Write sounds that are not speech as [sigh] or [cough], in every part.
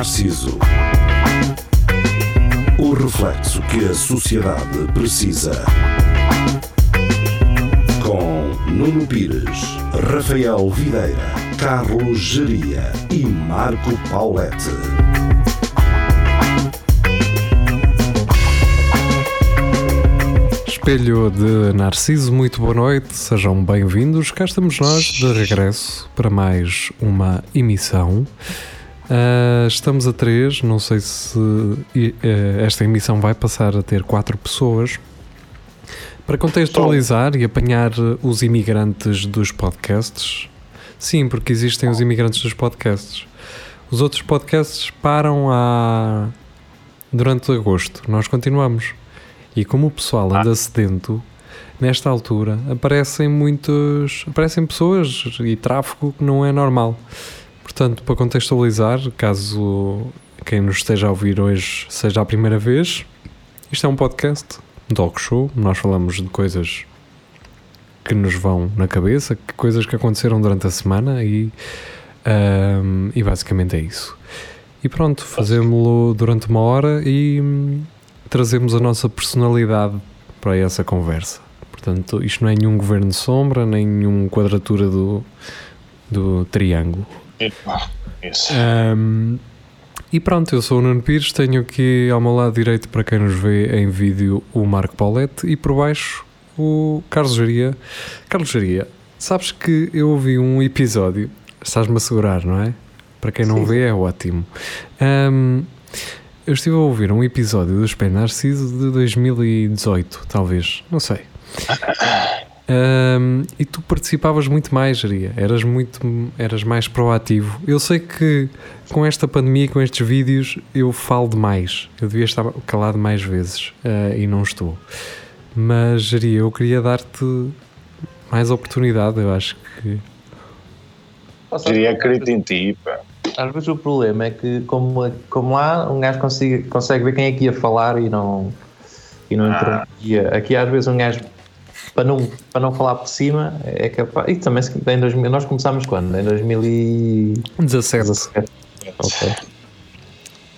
Narciso. O reflexo que a sociedade precisa. Com Nuno Pires, Rafael Videira, Carlos Geria e Marco Paulette. Espelho de Narciso, muito boa noite, sejam bem-vindos. Cá estamos nós de regresso para mais uma emissão. Uh, estamos a três, não sei se uh, esta emissão vai passar a ter quatro pessoas. Para contextualizar e apanhar os imigrantes dos podcasts, sim, porque existem os imigrantes dos podcasts. Os outros podcasts param a... durante agosto, nós continuamos. E como o pessoal anda sedento, nesta altura aparecem muitos. aparecem pessoas e tráfego que não é normal. Portanto, para contextualizar, caso quem nos esteja a ouvir hoje seja a primeira vez, isto é um podcast, talk show. Nós falamos de coisas que nos vão na cabeça, coisas que aconteceram durante a semana e, um, e basicamente é isso. E pronto, fazemos-lo durante uma hora e trazemos a nossa personalidade para essa conversa. Portanto, isto não é nenhum governo sombra, nem nenhum quadratura do, do triângulo. Um, e pronto, eu sou o Nuno Pires, tenho aqui ao meu lado direito, para quem nos vê em vídeo, o Marco Paulette e por baixo o Carlos Jaria. Carlos Jaria, sabes que eu ouvi um episódio, estás-me a segurar, não é? Para quem não Sim. vê, é ótimo. Um, eu estive a ouvir um episódio do Espelho Narciso de 2018, talvez, não sei. [laughs] Um, e tu participavas muito mais, Jaria. Eras muito, eras mais proativo. Eu sei que com esta pandemia, com estes vídeos, eu falo demais. Eu devia estar calado mais vezes uh, e não estou. Mas, Jaria, eu queria dar-te mais oportunidade. Eu acho que Diria acredito em ti, pá. Às vezes o problema é que, como, como lá, um gajo consegue, consegue ver quem é que ia falar e não, e não Ah. interrompia. Aqui, às vezes, um gajo, para não, para não falar por cima, é capaz. E também, em 2000, nós começámos quando? Em 2017. 17. Ok.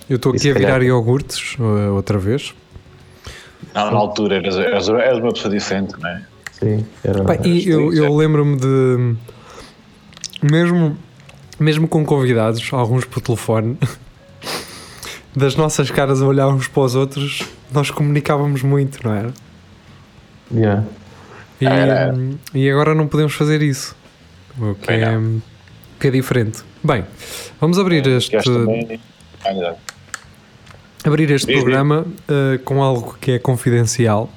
Eu estou aqui a virar calhar- iogurtes uh, outra vez. Não, na altura eras, eras, eras uma pessoa diferente, não é? Sim, era, Pá, e eu, eu lembro-me de mesmo, mesmo com convidados, alguns por telefone, [laughs] das nossas caras a olhar uns para os outros, nós comunicávamos muito, não era? Yeah. E, e agora não podemos fazer isso. O que, é, que é diferente. Bem, vamos abrir este, Este também. Abrir este Diz, diz. programa uh, com algo que é confidencial.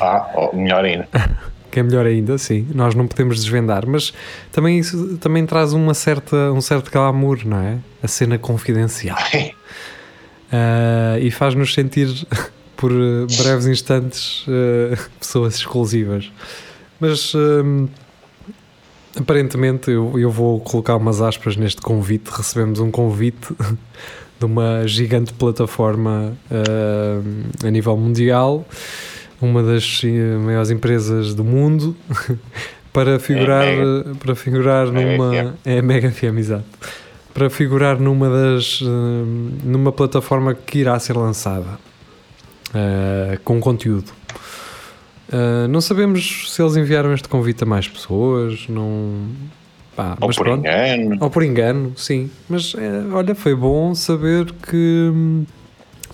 Ah, oh, melhor ainda. [laughs] que é melhor ainda, sim. Nós não podemos desvendar, mas também isso também traz uma certa, um certo glamour, não é? A cena confidencial. Ah, [laughs] e faz-nos sentir, por eh, breves instantes, eh, [laughs] pessoas exclusivas. Mas hum, aparentemente eu, eu vou colocar umas aspas neste convite. Recebemos um convite [laughs] de uma gigante plataforma ah, a nível mundial, uma das eh, maiores empresas do mundo, [laughs] para figurar, eh, para figurar Mega numa. É Mega FM, exato. Para figurar numa das. hum, numa plataforma que irá ser lançada eh, com conteúdo. Uh, não sabemos se eles enviaram este convite a mais pessoas, não. Pá, Ou mas por pronto. engano. Ou por engano, sim. Mas eh, olha, foi bom saber que hum,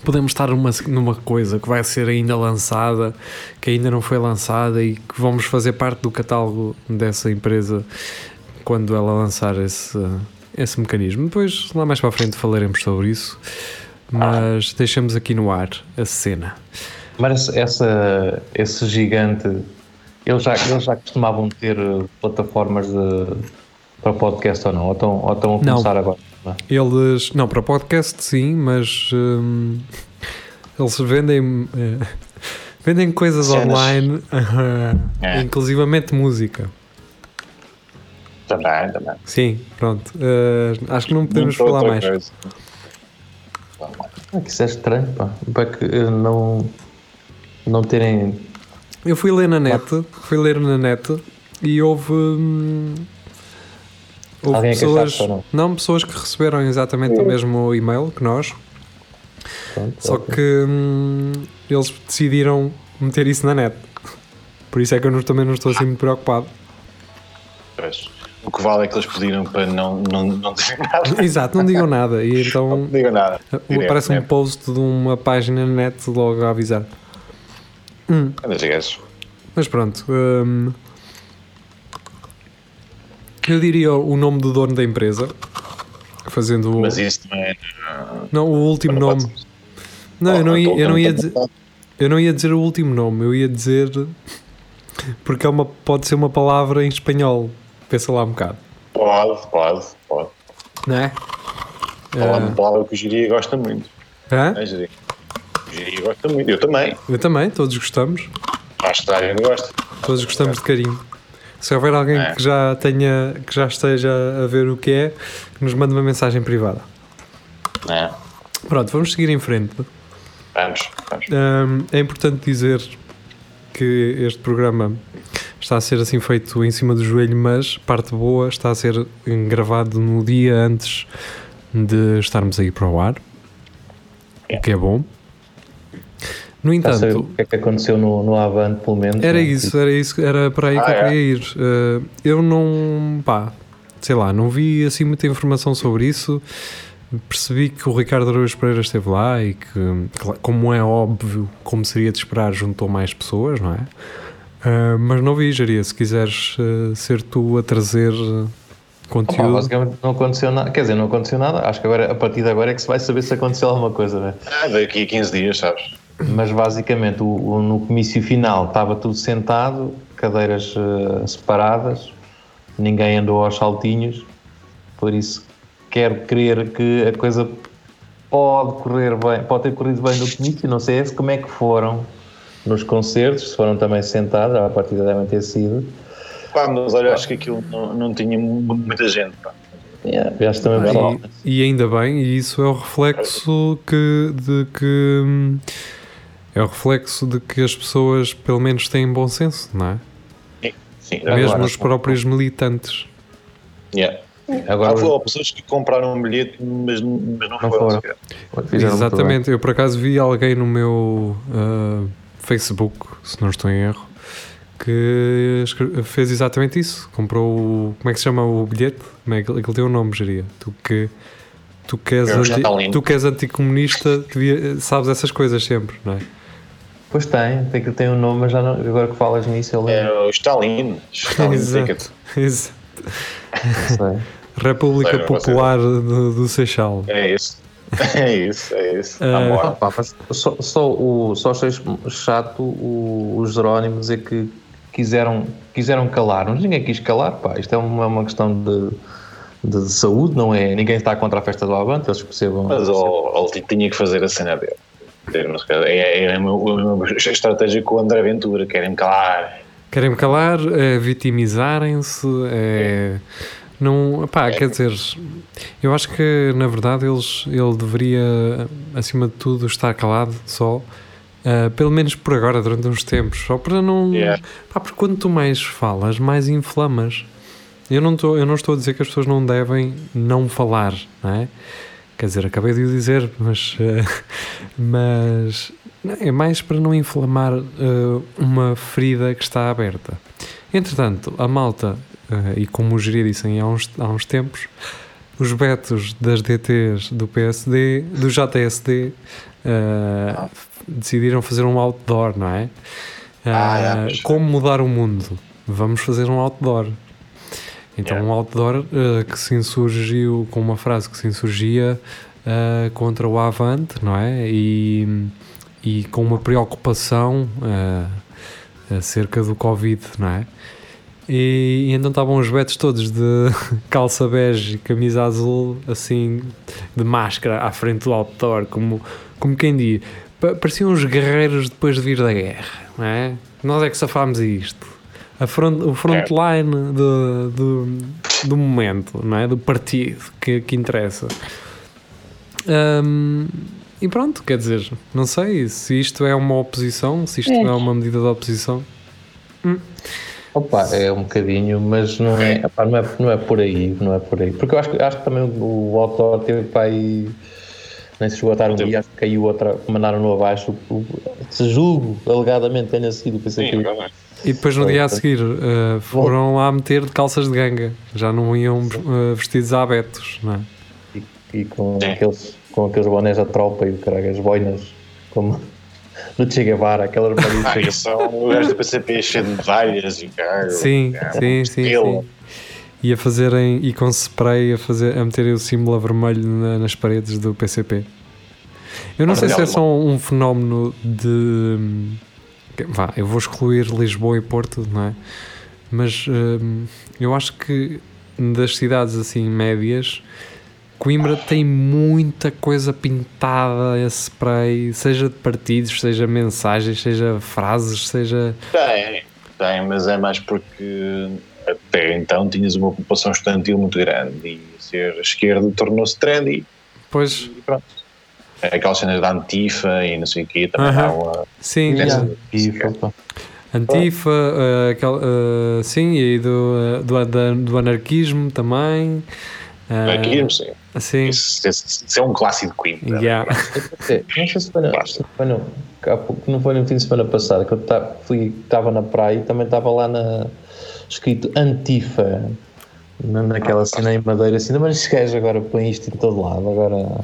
podemos estar numa, numa coisa que vai ser ainda lançada, que ainda não foi lançada e que vamos fazer parte do catálogo dessa empresa quando ela lançar esse, esse mecanismo. Depois, lá mais para a frente, falaremos sobre isso. Mas deixamos aqui no ar a cena. Mas essa, esse gigante, eles já, eles já costumavam ter plataformas de, para podcast ou não? Ou estão, ou estão a Não. começar agora? Não. Eles, não, para podcast sim, mas hum, eles vendem eh, vendem coisas Cenas. online, [laughs] É. inclusivamente música. Também, também. Sim, pronto. Eh, acho que não podemos Muita falar mais. coisa. É que isso é estranho, pá. Para que eh, não, não terem. Eu fui ler na net, fui ler na net e houve hum, houve Alguém pessoas, ou não? não, pessoas que receberam exatamente o mesmo e-mail que nós, Pronto, só ok. que hum, eles decidiram meter isso na net. Por isso é que eu não- também não estou assim muito preocupado. Pois. Que vale é que eles pediram para não, não, não dizer [laughs] nada. Exato, não digam nada. E Não então digam nada. Direto, aparece um né? post de uma página na net logo a avisar. Hum, gajos. mas pronto. hum, eu diria o nome do dono da empresa. Fazendo o. Mas isso não é. Não, o último não nome. pode- Não, eu não, ia, eu, não ia então- dizer, eu não ia dizer o último nome, eu ia dizer. [laughs] Porque é uma, pode ser uma palavra em espanhol. Pensa lá um bocado. Pode, pode, pode. Não é? Falar uma palavra que o Jiria gosta muito. Hã? É, Jiria? O Jiria gosta muito. Eu também. Eu também, todos gostamos. Acho que a gosta. Todos gostamos de carinho. Se houver alguém É. que já tenha, que já esteja a ver o que é, que nos mande uma mensagem privada. É. Pronto, vamos seguir em frente. Vamos, vamos. Hum, é importante dizer que este programa está a ser assim feito em cima do joelho, mas parte boa está a ser gravado no dia antes de estarmos aí para o ar, o que é bom. No sei o entanto, que é que aconteceu no, no Avante, pelo menos. era né? isso, era isso, era para aí que Ah, eu é? queria ir. Uh, eu não, pá, sei lá, não vi assim muita informação sobre isso. Percebi que o Ricardo Araújo Pereira esteve lá e que, como é óbvio, como seria de esperar, juntou mais pessoas, não é? Uh, mas não vi, Jaria, se quiseres uh, ser tu a trazer uh, Opa, conteúdo. basicamente não aconteceu nada. Quer dizer, não aconteceu nada. Acho que agora, a partir de agora é que se vai saber se aconteceu alguma coisa, né? Ah, daqui a 15 dias, sabes? Mas basicamente o, o- no comício final estava tudo sentado, cadeiras eh, separadas, ninguém andou aos saltinhos, por isso quero crer que a coisa pode correr bem, pode ter corrido bem no comício, não sei se como é que foram nos concertos, se foram também sentados, à partida devem ter sido. Pá, mas olha, acho que aquilo não, não tinha mu- muita gente. Pá. Yeah, já também Ah, e, e ainda bem, e isso é o reflexo que, de que hum, é o reflexo de que as pessoas pelo menos têm bom senso, não é? Sim, Agora, Mesmo os próprios militantes. Yeah. Agora Há pessoas que compraram um bilhete, mas, mas não, Não foram. foram. Exatamente, eu por acaso vi alguém no meu ah, Facebook, se não estou em erro, que fez exatamente isso. Comprou o. Como é que se chama o bilhete? Como é que aquilo tem um nome, geria? Tu que. Tu que és, É o anti, tu que és anticomunista, devia- sabes essas coisas sempre, não é? Pois tem, tem que tem um nome, mas já não, agora que falas nisso eu lembro. É o Stalin. Stalin. Exato. Exato. República. Popular do, do Seixal. É isso. É isso, é isso. Ah, Amor. Ah, pá, mas só, só, o, só achei chato o, os Jerónimos dizer que quiseram, quiseram calar, mas ninguém quis calar, pá. Isto é uma, uma questão de, de, de saúde, não é? Ninguém está contra a festa do Avante, eles percebam. Mas ó, ele tinha que fazer a cena dele. É, é a mesma estratégia com o André Ventura, querem-me calar. Querem-me calar, é vitimizarem-se, é. Não, pá, quer dizer, eu acho que na verdade eles, ele deveria, acima de tudo, estar calado só, ah, pelo menos por agora, durante uns tempos, só para não. Yeah. Pá, porque quando tu mais falas, mais inflamas. Eu não, estou, eu não estou a dizer que as pessoas não devem não falar, não é? Quer dizer, acabei de o dizer, mas. eh, [laughs] mas não, é mais para não inflamar eh, uma ferida que está aberta. Entretanto, a malta, eh, e como o Geria disse há uns, há uns tempos, os betos das DTs do PSD, do JSD, eh, decidiram fazer um outdoor, não é? Ah, Eh, é, pois. como mudar o mundo? Vamos fazer um outdoor. Então, Yeah. um outdoor que se insurgiu com uma frase que se insurgia contra o Avante, não é? E, e com uma preocupação acerca do Covid, não é? E, e então estavam os betos todos de [laughs] calça bege e camisa azul, assim, de máscara à frente do outdoor, como, como quem diz. Pa- Pareciam os guerreiros depois de vir da guerra, não é? Nós é que safámos isto. A front, o frontline do, do, do momento, não é? Do partido que, que interessa. Hum, e pronto, quer dizer, não sei se isto é uma oposição, se isto é, uma medida de oposição. Hum. Opa, é um bocadinho, mas não é, opá, não é, não é por aí, não é por aí. Porque eu acho, que- acho que também o autor teve para aí, nem se estar um dia, acho que caiu outra, mandaram-no abaixo, se julgo, alegadamente tenha sido, pensei Sim, que. E depois no dia a seguir eh, foram lá meter de calças de ganga. Já não iam eh, vestidos a abetos, não é? e, e com, aqueles, com aqueles bonés da tropa e o caralho, as boinas, como no Che Guevara, aquelas Ah, boinas. isso são o gajo do PCP cheio de medalhas e cargo. Sim, é, sim, sim, sim. E a fazerem, e com spray a, fazer, a meterem o símbolo vermelho na- nas paredes do PCP. Eu não sei se é só um fenómeno de. Vá, eu vou excluir Lisboa e Porto, não é? Mas hum, eu acho que das cidades assim médias, Coimbra tem muita coisa pintada a spray, seja de partidos, seja mensagens, seja frases, seja. Tem, tem, mas é mais porque até então tinhas uma população estudantil muito grande e ser esquerdo tornou-se trendy Pois, e pronto. É Aquelas cenas da Antifa e não sei o quê, também Aham. há uma. sim, Yeah. Opa, Antifa, eh, aquela, eh, sim, e aí do, eh, do, da- do anarquismo também. Aqui, não sei. Sim, Isso, isso- isso é um clássico yeah. É, há pouco- não foi no fim de semana passado que eu estava na praia e também estava lá na, escrito Antifa na- naquela cena em madeira assim, mas estes gajos agora põem isto em todo lado agora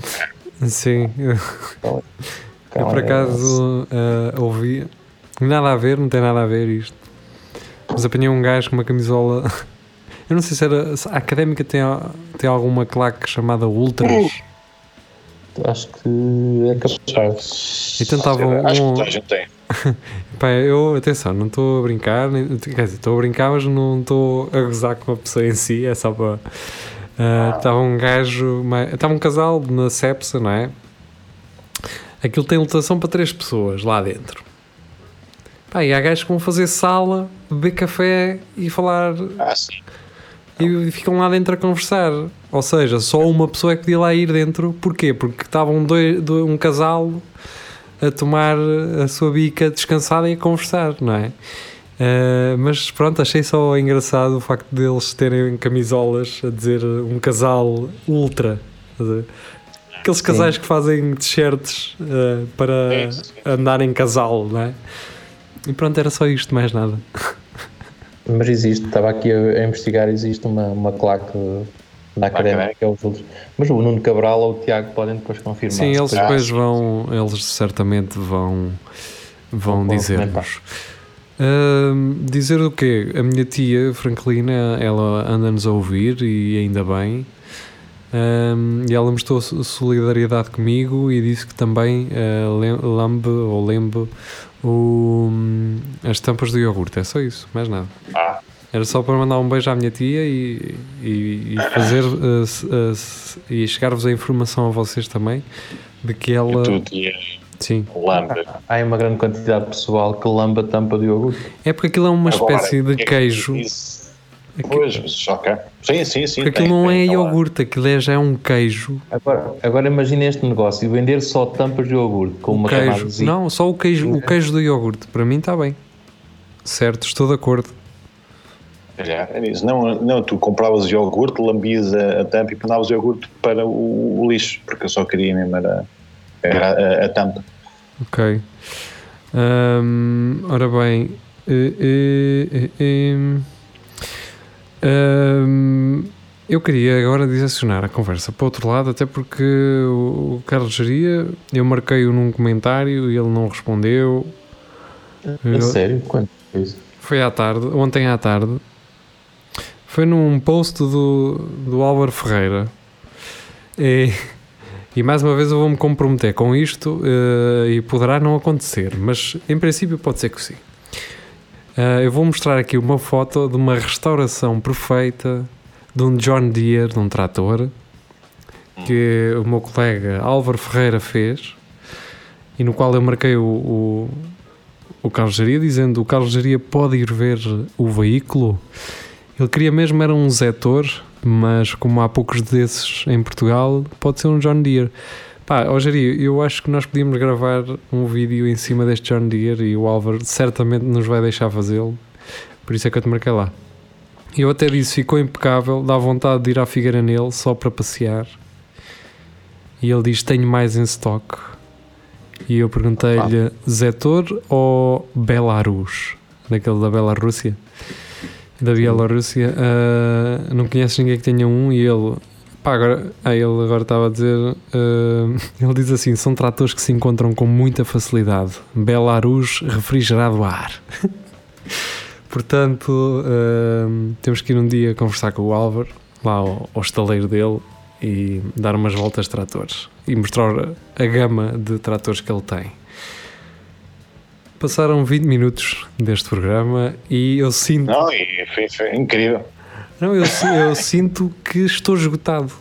sim. Eu, eu por acaso eh, ouvi, nada a ver, não tem nada a ver isto. Mas apanhei um gajo com uma camisola. Eu não sei se era. se a académica tem, tem alguma claque chamada Ultras. acho que é capaz Então estava Acho que um, toda a gente tem. [laughs] Pá, eu, atenção, não estou a brincar, nem- quer dizer, estou a brincar, mas não estou a gozar com a pessoa em si, é só para. ah, Estava um gajo, estava um casal na Cepsa, não é? Aquilo tem lotação para três pessoas lá dentro. Pá, e há gajos que vão fazer sala, beber café e falar. Ah, sim. E ficam lá dentro a conversar. Ou seja, só uma pessoa é que podia lá ir dentro. Porquê? Porque estavam dois, do- um casal a tomar a sua bica descansada e a conversar, não é? Ah, mas pronto, achei só engraçado o facto deles terem camisolas a dizer um casal ultra. Aqueles casais que fazem t-shirts ah, para Sim, sim. andar em casal, não é? E pronto, era só isto, mais nada. [laughs] mas existe, estava aqui a, a investigar existe uma, uma claque na académica que é os outros mas o Nuno Cabral ou o Tiago podem depois confirmar Sim, eles Ah, depois sim, vão, eles certamente vão, vão Vão dizer-nos. Ahm, dizer o quê? A minha tia, Franklina, ela anda-nos a ouvir e ainda bem. E ela mostrou so- solidariedade comigo e disse que também lem- lambe ou lembe o, as tampas do iogurte. É só isso, mais nada. Ah, Era só para mandar um beijo à minha tia e, e, e fazer [laughs] uh, uh, se- e chegar-vos a informação a vocês também de que ela. Sim. lambda. há aí uma grande quantidade de pessoal que lamba a tampa de iogurte É porque aquilo é uma Agora, espécie de é que queijo. isso- Pois, mas ok. Sim, sim, sim. Porque tem- aquilo não tem, é iogurte, aquilo é, já é um queijo. Agora, agora imagina este negócio, vender só tampas de iogurte com O uma queijo. Não, só o queijo, o queijo do iogurte. Para mim está bem. Certo, estou de acordo. Calhar, é isso. Não, não, tu compravas iogurte, lambias a, a tampa e mandavas o iogurte para o, o lixo, porque eu só queria mesmo era, era a, a tampa. Ok. Ahm, ora bem. eh, eh, eh, eu queria agora direcionar a conversa para o outro lado, até porque o, Carlos Geria, eu marquei-o num comentário e ele não respondeu. A Eu- sério? Quanto é isso? Foi à tarde, ontem à tarde. Foi num post do, do Álvaro Ferreira. E, e mais uma vez eu vou-me comprometer com isto eh, e poderá não acontecer, mas em princípio pode ser que sim. Eh, eu vou mostrar aqui uma foto de uma restauração perfeita de um John Deere, de um trator, que o meu colega Álvaro Ferreira fez e no qual eu marquei o, o, o Carlos Geria, dizendo o Carlos Geria pode ir ver o veículo. Ele queria mesmo era um Zetor, mas como há poucos desses em Portugal, pode ser um John Deere. Pá, Geria, eu acho que nós podíamos gravar um vídeo em cima deste John Deere e o Álvaro certamente nos vai deixar fazê-lo. Por isso é que eu te marquei lá. Eu até disse, ficou impecável, dá vontade de ir à Figueira nele só para passear. E ele diz, tenho mais em stock. E eu perguntei-lhe, Zetor ou Belarus? Daquele da Belarússia? Da Bielorrússia. Ah, não conheces ninguém que tenha um e ele... Pá, agora, ah, ele agora estava a dizer... ah, [laughs] ele diz assim, são tratores que se encontram com muita facilidade. Belarus refrigerado ar. [laughs] Portanto, hum, temos que ir um dia conversar com o Álvaro, lá ao, ao estaleiro dele, e dar umas voltas de tratores e mostrar a gama de tratores que ele tem. Passaram 20 minutos deste programa e eu sinto. Não, e foi, foi incrível. Não, eu, eu sinto que estou esgotado.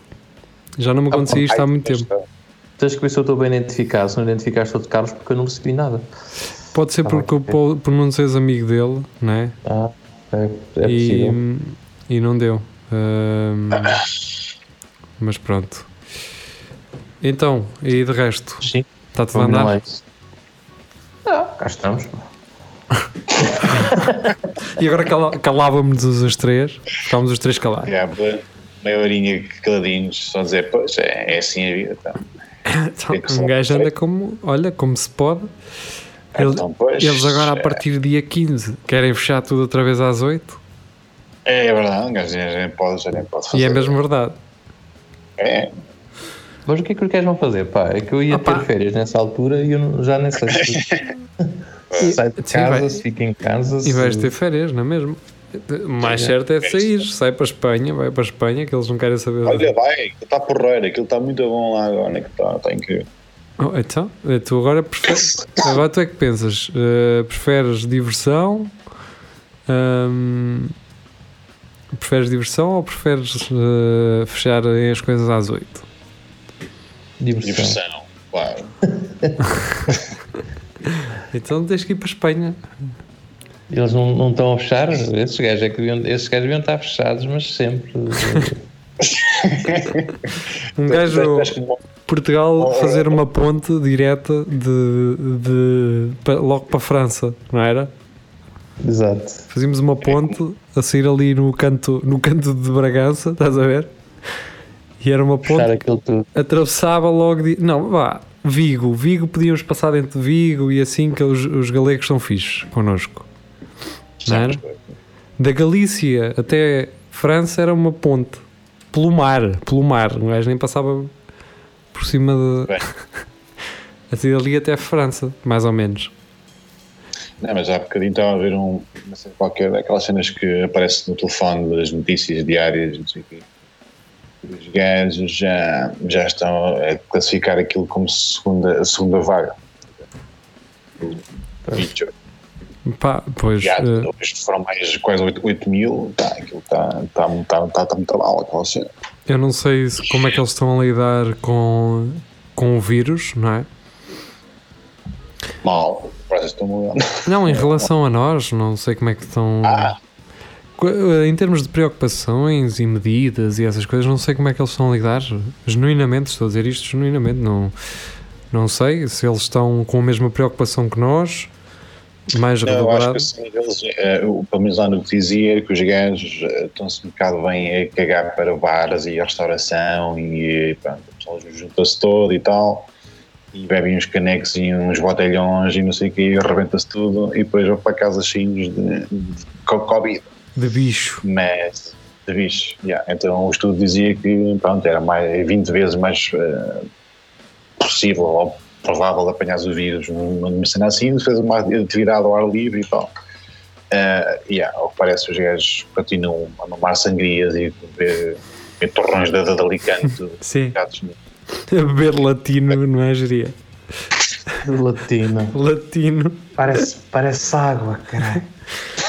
Já não me acontecia isto há muito tempo. Tens que ver se eu estou bem identificado. Se não identificaste outro Carlos, porque eu não recebi nada. Pode ser Tá porque bem. eu po- por não seres amigo dele, não é? Ah, é, é e, possível. e não deu. Hum, [coughs] mas pronto. Então, e de resto? Sim, Está tudo a andar? lá. Ah, cá estamos. [laughs] E agora cala- calávamos os três, ficámos os três calados. Já, pá, meia horinha caladinhos, só dizer, pois, é, é assim a vida. Então, Então, que um gajo anda como, olha, como se pode. Eles, então, pois, eles agora, a é- partir do dia 15, querem fechar tudo outra vez às 8. É, verdade, um gajo já nem pode, já nem pode fazer. E é mesmo verdade. É, Mas o que é que os gajos vão fazer? Pá, é que eu ia Opa. ter férias nessa altura e eu já nem sei se [laughs] [laughs] sai de Sim, casa, fica em casa. E vais ter férias, não é mesmo? O mais certo é sair, sai para a Espanha, vai para a Espanha, que eles não querem saber. olha, vai, está porreiro, aquilo está muito bom lá agora, que está, está incrível. Oh, então, eh, tu agora preferes, agora tu é que pensas, eh, preferes diversão? Ahm, preferes diversão ou preferes eh, fechar as coisas às 8? Diversão. Diversão, claro. [laughs] Então tens que ir para a Espanha. Eles não, não estão a fechar? Esses gajos, é que deviam, esses gajos deviam estar fechados, mas sempre. [laughs] Um gajo Acho que bom. Portugal fazer uma ponte direta de, de pa- logo para a França, não era? Exato. Fazíamos uma ponte a sair ali no canto, no canto de Bragança, estás a ver? E era uma ponte atravessava logo. De... Não, vá, Vigo. Vigo podíamos passar dentro de Vigo e assim que os, os galegos são fixos connosco. Não era? Da Galícia até França era uma ponte pelo mar, pelo mar. Um gajo nem passava por cima de. [laughs] Assim ali até França, mais ou menos. Não, mas há bocadinho estava a ver um, uma cena qualquer, aquelas cenas que aparecem no telefone das notícias diárias, não sei o quê. Os gajos já, já estão a classificar aquilo como segunda, a segunda vaga. Pá, pois. Já, isto foram mais quase 8, 8 mil, tá, aquilo está tá, tá, tá, tá muito mal, aquela cena. eu não sei se- como é que eles estão a lidar com, com o vírus, não é? Mal, parece que estão mudando. Não, em relação a nós, não sei como é que estão. Ah. Eh, Em termos de preocupações e medidas e essas coisas, não sei como é que eles estão a lidar. Genuinamente, estou a dizer isto genuinamente. Não, não sei se eles estão com a mesma preocupação que nós, mais Não, eu acho que assim, eles, eh, o- pelo menos lá no que dizia, que os gajos eh, estão-se um bocado bem a cagar para bares e a restauração e pronto, o pessoal junta-se todo e tal e bebem uns canecos e uns botelhões e não sei o que, e arrebenta-se tudo e depois vão para casa cheios de, de co- Covid, De bicho. mas de bicho. yeah. Então o estudo dizia que pronto, era mais, 20 vezes mais eh, possível ou provável apanhar o vírus numa numa cena assim, fez uma atividade ao ar livre e tal. Uh, yeah, ao que parece, os gajos continuam a mamar sangrias e beber, beber torrões de, de Alicante [laughs] Sim. gatos. A beber latino, não é, Geria? Latino. Latino. Parece, parece água, caralho. [laughs]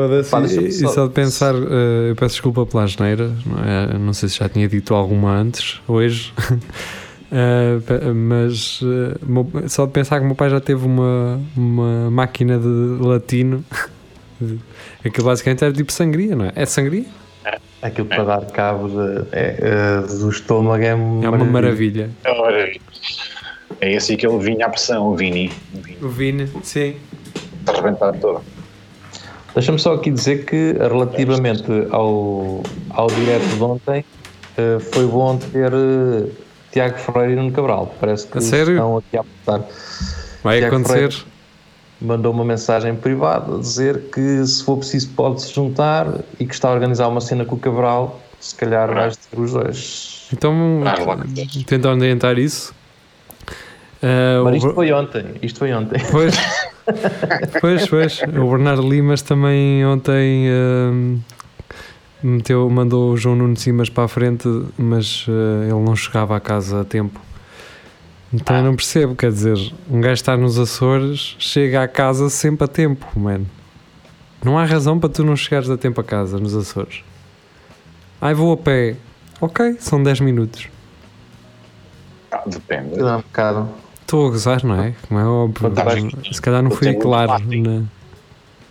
Foda-se. E só- de pensar, eh, eu peço desculpa pela asneira, não, é? não sei se já tinha dito alguma antes, hoje, [laughs] pe- mas meu- só de pensar que o meu pai já teve uma, uma máquina de latino, [laughs] aquilo basicamente era tipo sangria, não é? É sangria? Aquilo para dar cabo de, é, é, do estômago é, É uma maravilha. Ora, É esse que ele vinha à pressão, o Vini. O Vini O Vini, sim. está arrebentado todo. Deixa-me só aqui dizer que relativamente ao, ao direto de ontem, eh, foi bom ter eh, Tiago Freire e Nuno Cabral. Parece que A sério? estão aqui a apontar. Vai Tiago acontecer. Freire mandou uma mensagem privada a dizer que se for preciso pode se juntar e que está a organizar uma cena com o Cabral, se calhar vais ter os dois. Então, tentar orientar isso. Ah, Mas o isto Ber- foi ontem, isto foi ontem. Pois, [laughs] pois, pois. O Bernardo Limas também ontem ahm, meteu, mandou o João Nuno Simas para a frente, mas ah, ele não chegava a casa a tempo. Então eu não percebo, quer dizer, um gajo está nos Açores, chega à casa sempre a tempo, mano. Não há razão para tu não chegares a tempo a casa nos Açores. Ai, vou a pé. Ok, são 10 minutos. Ah, depende. Dá um bocado. Estou a gozar, não é? Como é óbvio. Se calhar não fui um claro. na-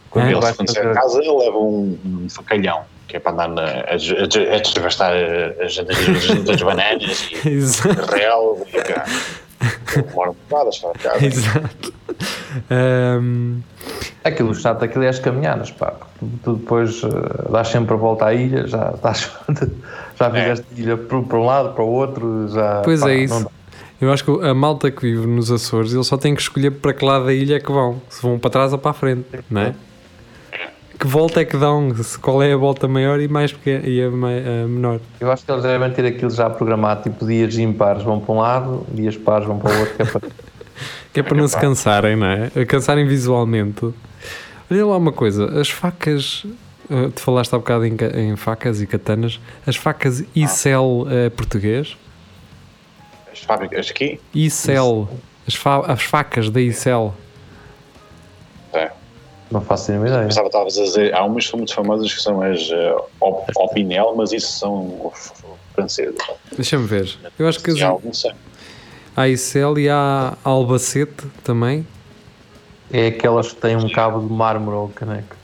Quando É? Ele, chega fazer- a casa, ele leva um, um facalhão, que é para andar na, a, a, a desvastar as, as, as bananas e [laughs] real e cá. Demora um bocado a chegar a casa. Exato. Ahm, Aquilo chato, aquilo é as caminhadas, pá. Tu, depois eh, dás sempre a volta à ilha, já [laughs] estás. já fizeste a ilha para, para um lado, para o outro, já. pois pá, é não isso. dá. Eu acho que a malta que vive nos Açores, eles só têm que escolher para que lado da ilha é que vão. Se vão para trás ou para a frente, não é? Que volta é que dão? Qual é a volta maior e mais pequena e a, a menor? Eu acho que eles devem ter aquilo já programado, tipo dias impares vão para um lado, dias pares vão para o outro, que é para. [laughs] Que é para não se cansarem, não é? A cansarem visualmente. Olha lá uma coisa, as facas. eh, Tu falaste há bocado em, em facas e katanas. As facas Icel é português? As fábricas aqui, Icel. As, fa- as facas da Icel. é. Não faço nenhuma ideia. Pensava que estavas a dizer, há umas que são muito famosas que são as uh, Op- Opinel, mas isso são francesas. Deixa-me ver. Eu acho que as, há a Icel e há a Albacete também. É aquelas que têm um cabo de mármore ou caneco.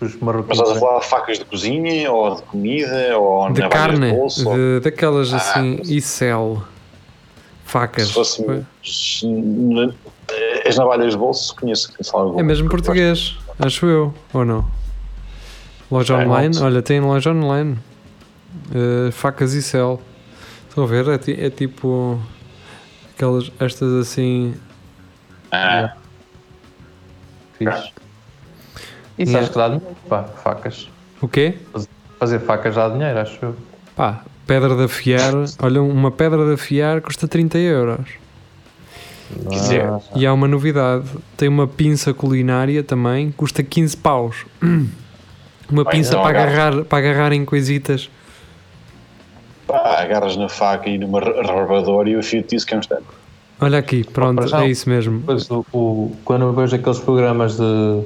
Os Mas estás a falar de facas de cozinha, ou de comida, ou de navalhas carne, de bolso, ou- de- daquelas Ah, assim, mas- Icel. Facas. Se fosse as navalhas de bolso, conheço que falam É mesmo português, acho eu, ou não? Loja É, online, não. olha, tem loja online. Eh, facas e cel. Estão a ver? É, é tipo aquelas, estas assim. Ah, Fixe. Isso Yeah. acho que dá dinheiro, pá, facas. O quê? Fazer facas dá dinheiro, acho eu. Pá, pedra de afiar. olha, uma pedra de afiar custa 30 euros. quer dizer, Ah, E há uma novidade: tem uma pinça culinária também, custa 15 paus. [clears throat] Uma Bem, pinça para agarra. agarrar, para agarrar em coisitas. pá, agarras na faca e numa rebarbadora e o fio disso que é um instante. Olha aqui, pronto, é isso mesmo. Depois, o, o- quando eu vejo aqueles programas de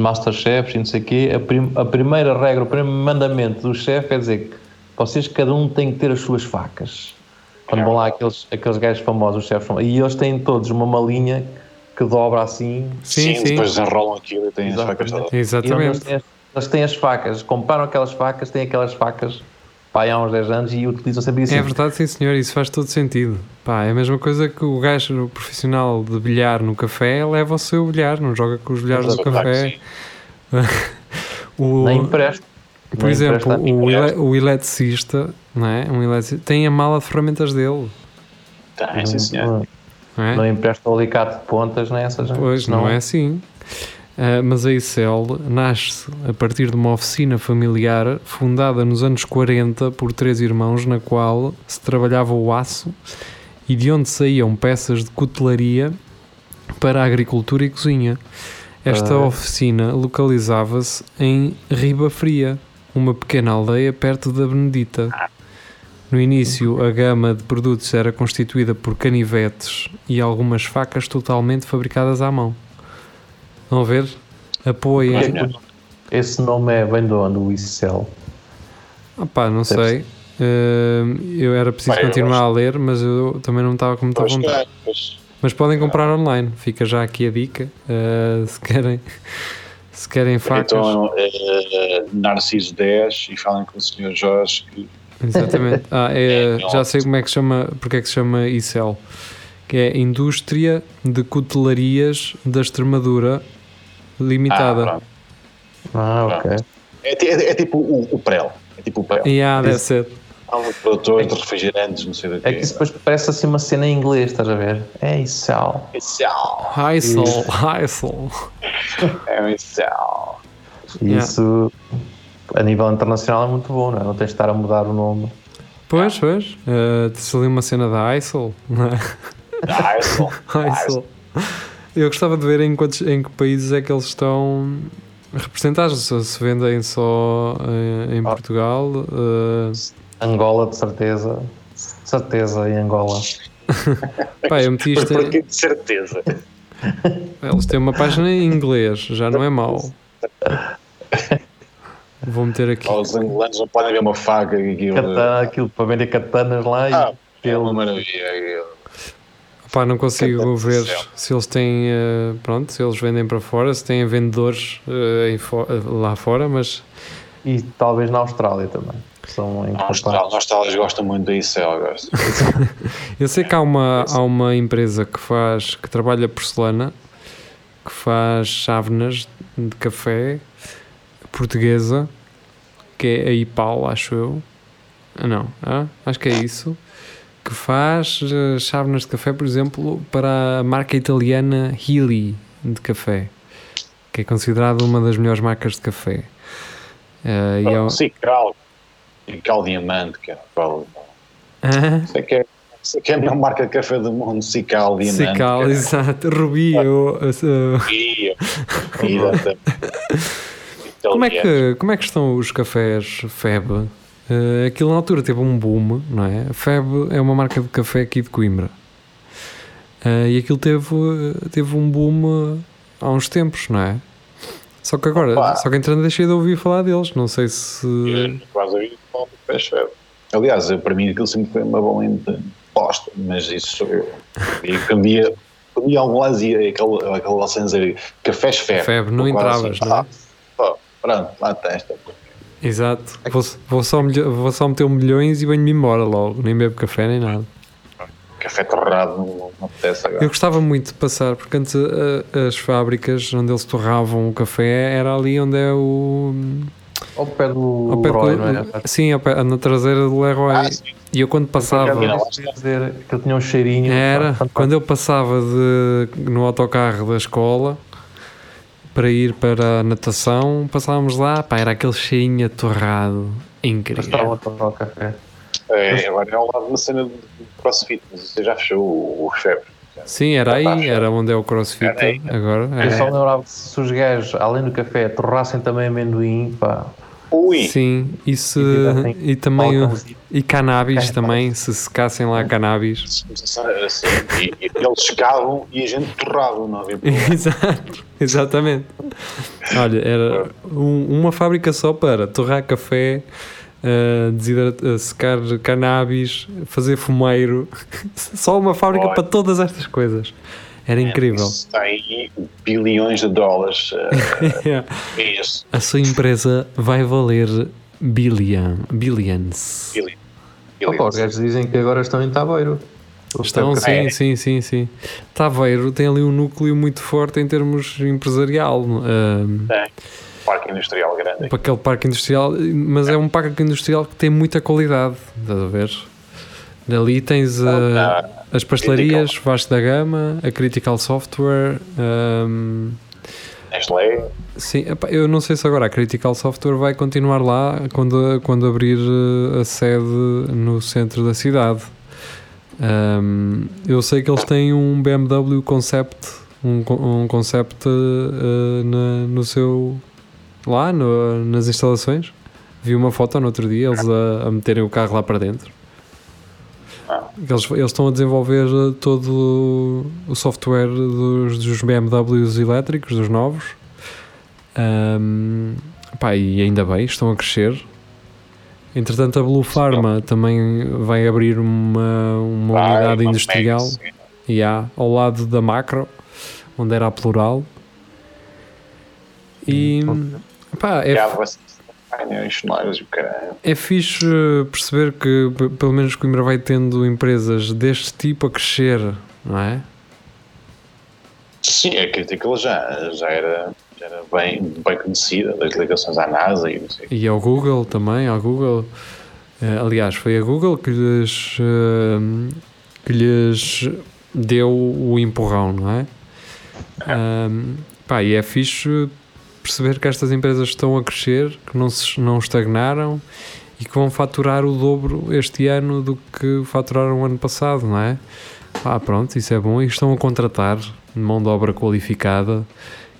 Masterchefs e não sei o quê, a, prim- a primeira regra, o primeiro mandamento do chefe é dizer que vocês, cada um tem que ter as suas facas. Quando vão lá aqueles, aqueles gajos famosos, os chefes famosos, e eles têm todos uma malinha que dobra assim. Sim, sim. depois desenrolam aquilo e têm as Exatamente. facas todas. E onde eles, Exatamente. têm as, eles têm as facas, compraram aquelas facas, têm aquelas facas pá, há uns 10 anos e utilizam sempre assim. É verdade, sim senhor, isso faz todo sentido. Pá, é a mesma coisa que o gajo profissional de bilhar no café leva o seu bilhar, não joga com os bilhares do café. [laughs] O, Nem empresta. por Nem exemplo, o, ele, o eletricista, não é? Um eletricista, tem a mala de ferramentas dele. Tá, sim, senhor. não, Não é? não empresta o alicate de pontas nessas. Pois, não, é assim. Ah, mas a Icel nasce a partir de uma oficina familiar fundada nos anos 40 por três irmãos, na qual se trabalhava o aço e de onde saíam peças de cutelaria para a agricultura e cozinha. Esta Ah. oficina localizava-se em Riba Fria, uma pequena aldeia perto da Benedita. No início, a gama de produtos era constituída por canivetes e algumas facas totalmente fabricadas à mão. Vão a ver? Que Esse nome é bem de onde, o Icel? Ah pá, não sei. Eh, eu era preciso Bem, continuar a ler, mas eu também não estava com muita vontade. pois, Mas podem comprar online. Fica já aqui a dica. eh, se querem, [laughs] se querem facas. Então, eh, Narciso 10 e falem com o Sr. Jorge que Exatamente. [laughs] Ah, é, É, já sei como é que se chama, porque é que se chama ICEL, que é Indústria de Cutelarias da Extremadura limitada. pronto. Ah, ok. É, é- é tipo o, o Prel. É tipo o Prel. yeah, deve ser. Há um produtor de refrigerantes, não sei do quê. É que isso depois parece assim uma cena em inglês, estás a ver? É isso. Especial. Heisel, Heisel. É Yeah. isso a nível internacional é muito bom, não é? Não tens de estar a mudar o nome. Pois, pois. Uh, Tens ali uma cena da Heisel, não é? Ah, é só. Eu gostava de ver em, quantos, em que países é que eles estão representados. Se se vendem só eh, em Ah. Portugal. eh, Angola, de certeza. Certeza em Angola. [laughs] pá, eu meti isto. em- Porque de certeza. Eles têm uma página em inglês, já não é mau. Vou meter aqui. Os angolanos não podem ver uma faca e aquilo. Katana, aquilo para vender katanas lá e Ah, é ele- uma maravilha. aquilo. Pá, não consigo ver se eles têm. eh, pronto, se eles vendem para fora, se têm vendedores eh, fo- lá fora, mas. e talvez na Austrália também. São Na Austrália, na Austrália gostam muito da gosto. [laughs] Eu sei que há uma, há uma empresa que faz. que trabalha porcelana, que faz chávenas de café portuguesa, que é a IPAL, acho eu. Ah, não, ah, acho que é isso. Que faz eh, chávenas de café, por exemplo, para a marca italiana Healy de café, que é considerada uma das melhores marcas de café. Eh, e é, um- Cical. Cical Diamante, que é qual. Ah, Sei que é. Sei que é a melhor marca de café do mundo, Cical Diamante. Cical, exato. Rubi, eu, eh, Ia. Exatamente. [laughs] Como é, que, como é que estão os cafés Feb? Eh, aquilo na altura teve um boom, não é? Feb é uma marca de café aqui de Coimbra. Eh, e aquilo teve, teve um boom eh, há uns tempos, não é? Só que agora, Opa. só que entretanto deixei de ouvir falar deles. Não sei se. Quase vida falar do peixe. Aliás, eu, para mim aquilo sempre foi uma valente posta, mas isso sou eu. E quando ia, quando ia ao lado e aquela, aquela licença cafés Feb. Feb, não entravas, não é? pô, pronto, lá testa. Exato. Vou, vou só, vou só meter um milhões e venho-me embora logo. Nem bebo café nem nada. Café torrado não, não apetece agora. Eu gostava muito de passar, porque antes eh, as fábricas onde eles torravam o café era ali onde é o. Ao pé do Ao pé do- Leroy, não é? Sim, ao pé- na traseira do Leroy. Ah, e eu quando passava. Quer dizer que ele tinha um cheirinho. Era, quando eu passava de, no autocarro da escola para ir para a natação, passávamos lá, pá, era aquele cheirinho torrado. Incrível. Estava a tomar o café. É, agora é ao lado de uma cena de crossfit, mas você já fechou o, o Feb. Sim, era aí, era onde é o crossfit Era agora. Eu é. só me lembrava que se os gajos, além do café, torrassem também amendoim, pá. Ui! Sim, e, se, E e também o- e cannabis Cannabis. também, se secassem lá cannabis. E, e eles chegavam e a gente torrava, não havia problema. [laughs] Exato, exatamente. Olha, era um- uma fábrica só para torrar café, uh, desidrat- uh, secar cannabis, fazer fumeiro. [laughs] Só uma fábrica Olha. para todas estas coisas. Era incrível. Isso Está aí bilhões de dólares. Yeah. [laughs] é isso. A sua empresa vai valer billion, billions. Bilhões. Opa, os gajos dizem que agora estão em Tabeiro. Estão, sim, É. sim, sim, sim. Taveiro tem ali um núcleo muito forte em termos empresarial. uh, Tem. Parque industrial grande. para aquele parque industrial, mas é um parque industrial que tem muita qualidade, estás a ver? Dali tens uh, as pastelarias Vasco da Gama, a Critical Software. um, Nestlé. sim, eu não sei se agora a Critical Software vai continuar lá quando, quando abrir uh, a sede no centro da cidade. Um, eu sei que eles têm um BMW Concept, um, um Concept uh, na- no seu lá no- nas instalações. Vi uma foto no outro dia, eles a, a meterem o carro lá para dentro. Eles, eles estão a desenvolver uh, todo o software dos, dos BMWs elétricos, dos novos. Um, pá, e ainda bem, estão a crescer. Entretanto, a Blue Pharma também vai abrir uma, uma Vai, unidade uma industrial e há ao lado da Macro, onde era a plural. E pá, é, Já vocês e o caralho. é fixe uh, perceber que pelo menos Coimbra vai tendo empresas deste tipo a crescer, não é? Sim, a crítica já, já, era, já era bem, bem conhecida, das ligações à NASA e não sei. E ao Google também, ao Google. Eh, aliás, foi a Google que lhes, eh, que lhes deu o empurrão, não é? Um, pá, e é fixe perceber que estas empresas estão a crescer, que não, se, não estagnaram e que vão faturar o dobro este ano do que faturaram o ano passado, não é? Ah, pronto, isso é bom. E estão a contratar mão de obra qualificada,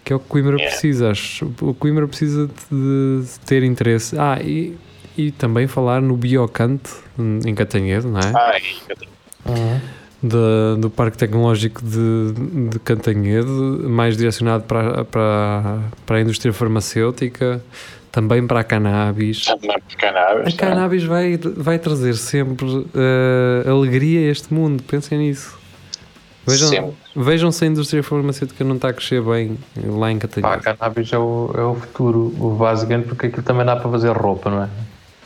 que é o que o Coimbra Yeah. precisa. Acho. O Coimbra precisa de, de ter interesse. Ah, e, e também falar no Biocante, em Catanhedo, não é? Ah, e, Da- do Parque Tecnológico de, de Cantanhedo, mais direcionado para, para, para a indústria farmacêutica, também para a cannabis. também cannabis. A cannabis vai, vai trazer sempre eh, alegria a este mundo, pensem nisso. Vejam, vejam se a indústria farmacêutica não está a crescer bem lá em Catanhedo. a cannabis é o, é o futuro, o basicamente, porque aquilo também dá para fazer roupa, não é?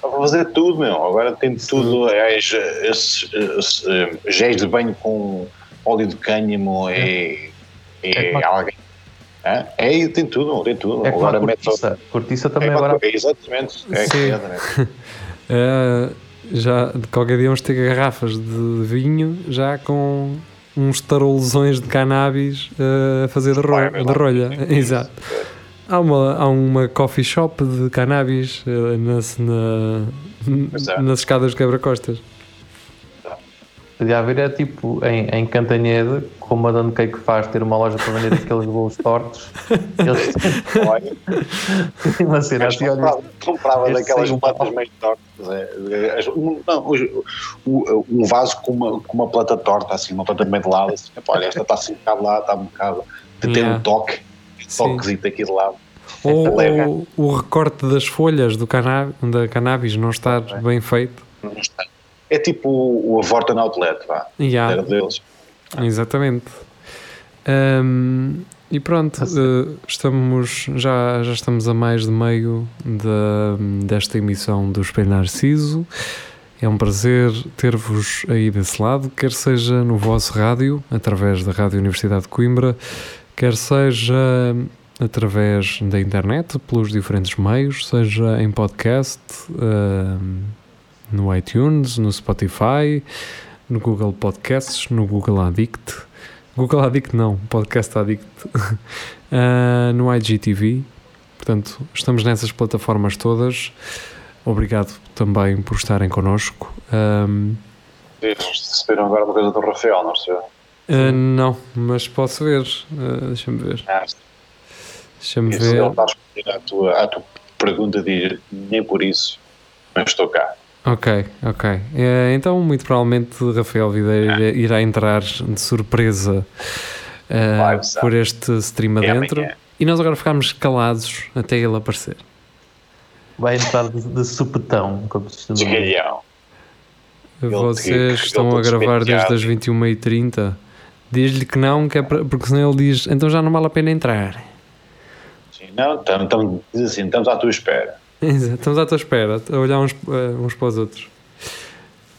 Para fazer tudo, meu. Agora tem tudo. É, esses, esses, esses, eh, géis de banho com óleo de cânhamo é, É é, alguém. Hã? É, tem tudo, tem tudo. É agora mete cortiça. Cortiça também é, agora. é, exatamente. É, Sim. Eh, [laughs] já de qualquer dia vamos ter garrafas de vinho já com uns tarolzões de cannabis eh, a fazer de, rolha. Exato. Há uma, há uma coffee shop de cannabis eh, nas, na, Exato. nas escadas de quebra-costas. Podia haver é tipo em, em Cantanhede, como a Dona Cake faz, ter uma loja para vender aqueles bolos tortos. Eles Olha, [laughs] têm uma cena mas assim, olha. comprava, daquelas mal. meio tortas. é, um- não, o- o- um vaso com uma, com uma planta torta, assim, uma planta meio de lado. Assim, olha, esta está assim um bocado lá, está um bocado. Tem Yeah. um toque. Toquezito aqui de lado. Ou, ou o recorte das folhas do da cannabis não estar bem feito. Não está. É tipo o, o Vorten Outlet, vá. Yeah. Era deles. Exatamente. Ahm, e pronto, eh, estamos, já, já estamos a mais de meio da, desta emissão do Espelho Narciso. É um prazer ter-vos aí desse lado, quer seja no vosso rádio, através da Rádio Universidade de Coimbra, quer seja através da internet, pelos diferentes meios, seja em podcast, ahm, no iTunes, no Spotify, no Google Podcasts, no Google Addict. Google Addict não, Podcast Addict. Ah, [laughs] no IGTV. Portanto, estamos nessas plataformas todas. Obrigado também por estarem connosco. Ahm, Receberam agora uma coisa do Rafael, não receberam? Ah, não, mas posso ver. Ah, Deixa-me ver. Ah, Deixa-me se ele ver. está a responder à tua, à tua pergunta, diz nem por isso, mas estou cá. Ok, ok. Eh, então, muito provavelmente, Rafael Videira irá- irá entrar de surpresa sabe. por este stream É adentro. amanhã. E nós agora ficámos calados até ele aparecer. Vai entrar de, de supetão, como se chama. Vocês estão a gravar desde as 21h30. Diz-lhe que não, que é para- porque senão ele diz então já não vale a pena entrar. Sim, não, estamos, estamos, diz assim, estamos à tua espera. [laughs] Exato, Estamos à tua espera, a olhar uns, eh, uns para os outros.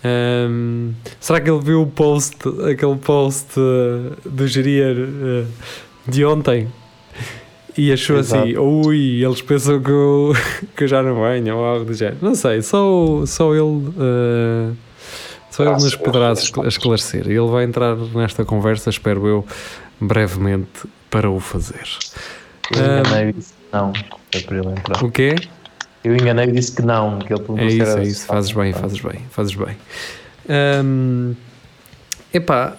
Ahm, será que ele viu o post, aquele post eh, do Gerier eh, de ontem e achou Exato. assim: ui, eles pensam que eu, [laughs] que eu já não venho ou algo do género? Não sei, só, só ele. eh, só ele nos poderá esclarecer. Ele vai entrar nesta conversa, espero eu, brevemente para o fazer. Eu enganei e disse que não. É para ele entrar. O quê? Eu enganei e disse que não. Que ele perguntou É isso, é isso. Fazes bem, fazes bem, fazes bem. Hum, epá,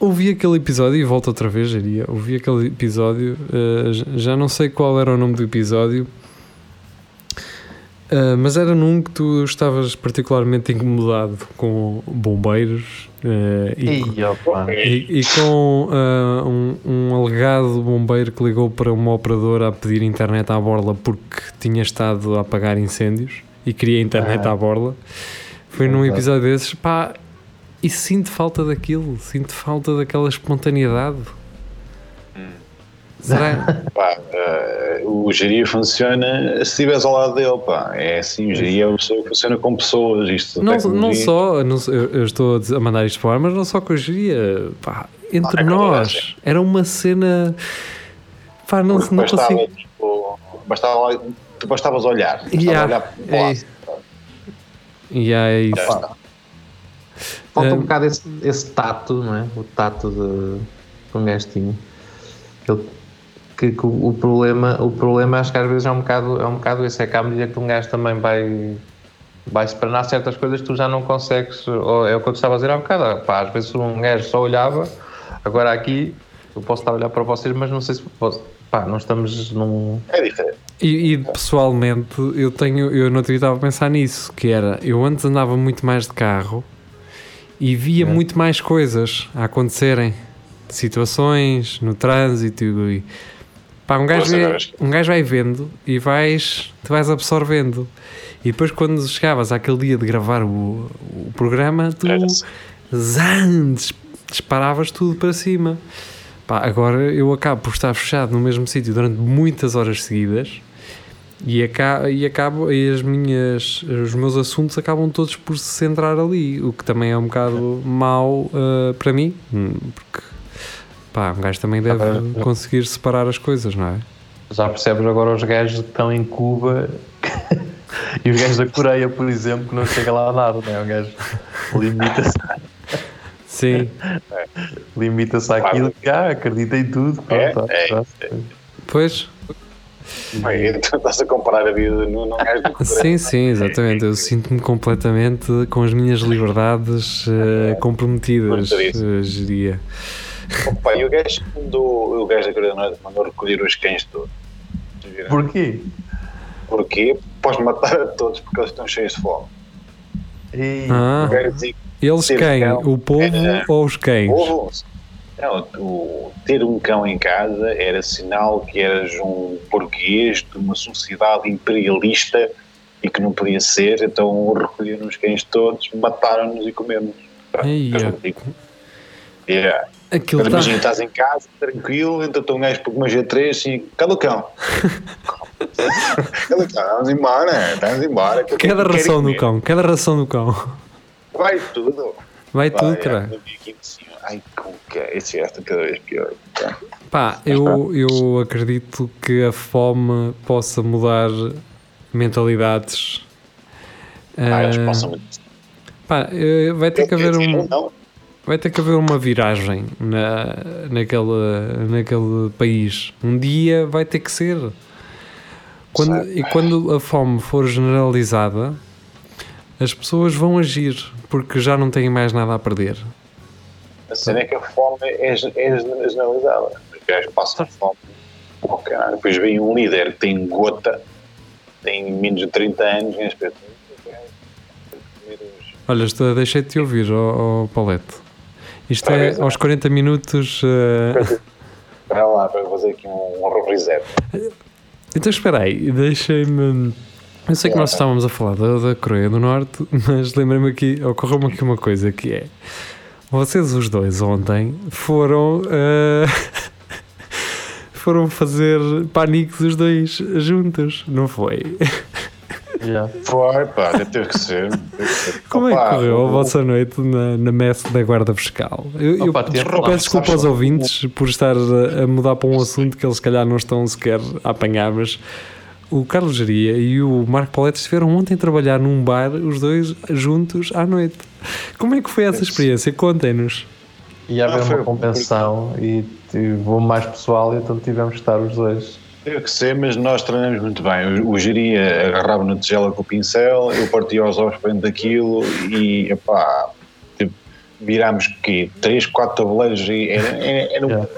ouvi aquele episódio e volto outra vez, diria. Ouvi aquele episódio, j- já não sei qual era o nome do episódio, eh, mas era num que tu estavas particularmente incomodado com bombeiros eh, e, e, e com ah, um, um alegado bombeiro que ligou para uma operadora a pedir internet à borla porque tinha estado a apagar incêndios e queria internet Ah. à borla. Foi num Exato. episódio desses, pá, e sinto falta daquilo, sinto falta daquela espontaneidade. Será? [laughs] Pá, eh, o geria funciona se estiveres ao lado dele, pá. É assim, o geria é uma pessoa que funciona com pessoas. Isto, não, não só, não, eu, estou a mandar isto para o ar, mas não só com a geria, pá, entre Ah, é nós. Era uma cena. Pá, não, Porque não bastava, consigo. tipo, bastava, tu bastavas olhar. Bastava Yeah, olhar para o é isso. E aí, Já está. Falta Eh, um bocado esse, esse tato, não é? O tato de que um gajo tinha. Ele- que, que o, o problema, o problema acho que às vezes é um bocado, é um bocado esse, é que à medida que um gajo também vai, vai separar certas coisas, tu já não consegues, ou é o que eu estava a dizer há bocado, pá, às vezes um gajo só olhava, agora aqui eu posso estar a olhar para vocês, mas não sei se posso, pá, não estamos num... É diferente. E, e, pessoalmente, eu tenho, eu não estava a pensar nisso, que era, eu antes andava muito mais de carro e via muito mais coisas a acontecerem, situações no trânsito e pá, um gajo, vê- um gajo vai vendo e vais, te vais absorvendo. E depois quando chegavas àquele dia de gravar o, o programa, tu Era zan, dis- disparavas tudo para cima. Pá, agora eu acabo por estar fechado no mesmo sítio durante muitas horas seguidas e, aca e acabo e as minhas os meus assuntos acabam todos por se centrar ali, o que também é um bocado mau uh, para mim, hum, porque pá, um gajo também deve Agora- conseguir separar as coisas, não é? Já percebes agora os gajos que estão em Cuba [laughs] e os gajos da Coreia, por exemplo, que não chega lá a nada, não é? Um gajo limita-se [laughs] Sim, [laughs] limita-se àquilo que ah, acredita em tudo. É, pronto, é, tá. pois, Bem, tu estás a comparar a vida não és do que sim, sim, exatamente. Eu sinto-me completamente com as minhas liberdades uh, comprometidas, uh, diria. Opa, e o gajo mandou, o gajo da Coreia do Norte mandou recolher os cães todos. Porquê? Porquê? Podes matar a todos porque eles estão cheios de fome. E, Ah, O eles quem? cão O povo era- ou os cães? Ovo? Não, o, ter um cão em casa era sinal que eras um burguês de uma sociedade imperialista e que não podia ser, então recolheram os cães todos, mataram-nos e comemos. Ei, é. Yeah. Aquilo tá... imagina, estás em casa, tranquilo, estou um gajo por uma G3 assim, cadê o cão? [laughs] cadê o cão? Vamos embora, vamos embora. que eu Cada ração do cão, cada ração do cão. Vai tudo. Vai tudo, Vai, cara. eu vi aqui assim, Ai, que é? Esse gajo está cada vez pior. Tá. Pá, eu, eu acredito que a fome possa mudar mentalidades. Ah, eles Ah, passam pá, eh, vai ter que haver Quer dizer, um, Não, vai ter que haver uma viragem na, naquele, naquele país. Um dia vai ter que ser. Quando, e quando a fome for generalizada, as pessoas vão agir porque já não têm mais nada a perder. a cena é que a fome é, é generalizada. Os gajos passam fome. Oh, caralho. Depois vem um líder que tem gota, tem menos de 30 anos, e as pessoas. Olha, estou- deixei de te ouvir, ó ó, Paulette. Isto é vez, aos 40 minutos. eh, Espera lá, para fazer aqui um, um reset. Então espera aí, deixem-me. Eu sei que nós estávamos a falar da, da Coreia do Norte, [laughs] mas lembrei-me aqui, ocorreu-me aqui uma coisa que é. Vocês os dois ontem foram. eh, [laughs] foram fazer pânicos os dois juntos, não foi? Yeah. Foi, pá, teve que ser. teve que ser. Como é que Opa, correu a vossa noite na, na messe da Guarda Fiscal? Eu, eu Opa, teve peço lá, desculpa aos ouvintes por estar a, a mudar para um assunto que eles, se calhar, não estão sequer a apanhar, mas o Carlos Geria e o Marco Paulette estiveram ontem a trabalhar num bar, os dois juntos à noite. Como é que foi essa experiência? Contem-nos. Ia haver Ah, uma convenção e tive voo mais pessoal, então tivemos que estar os dois. Teve que ser, mas nós treinamos muito bem. O, o Geria agarrava na tigela com o pincel, eu partia os ovos para dentro daquilo e, epá, tipo, virámos que 3, 4 tabuleiros e era, era, era um Yeah.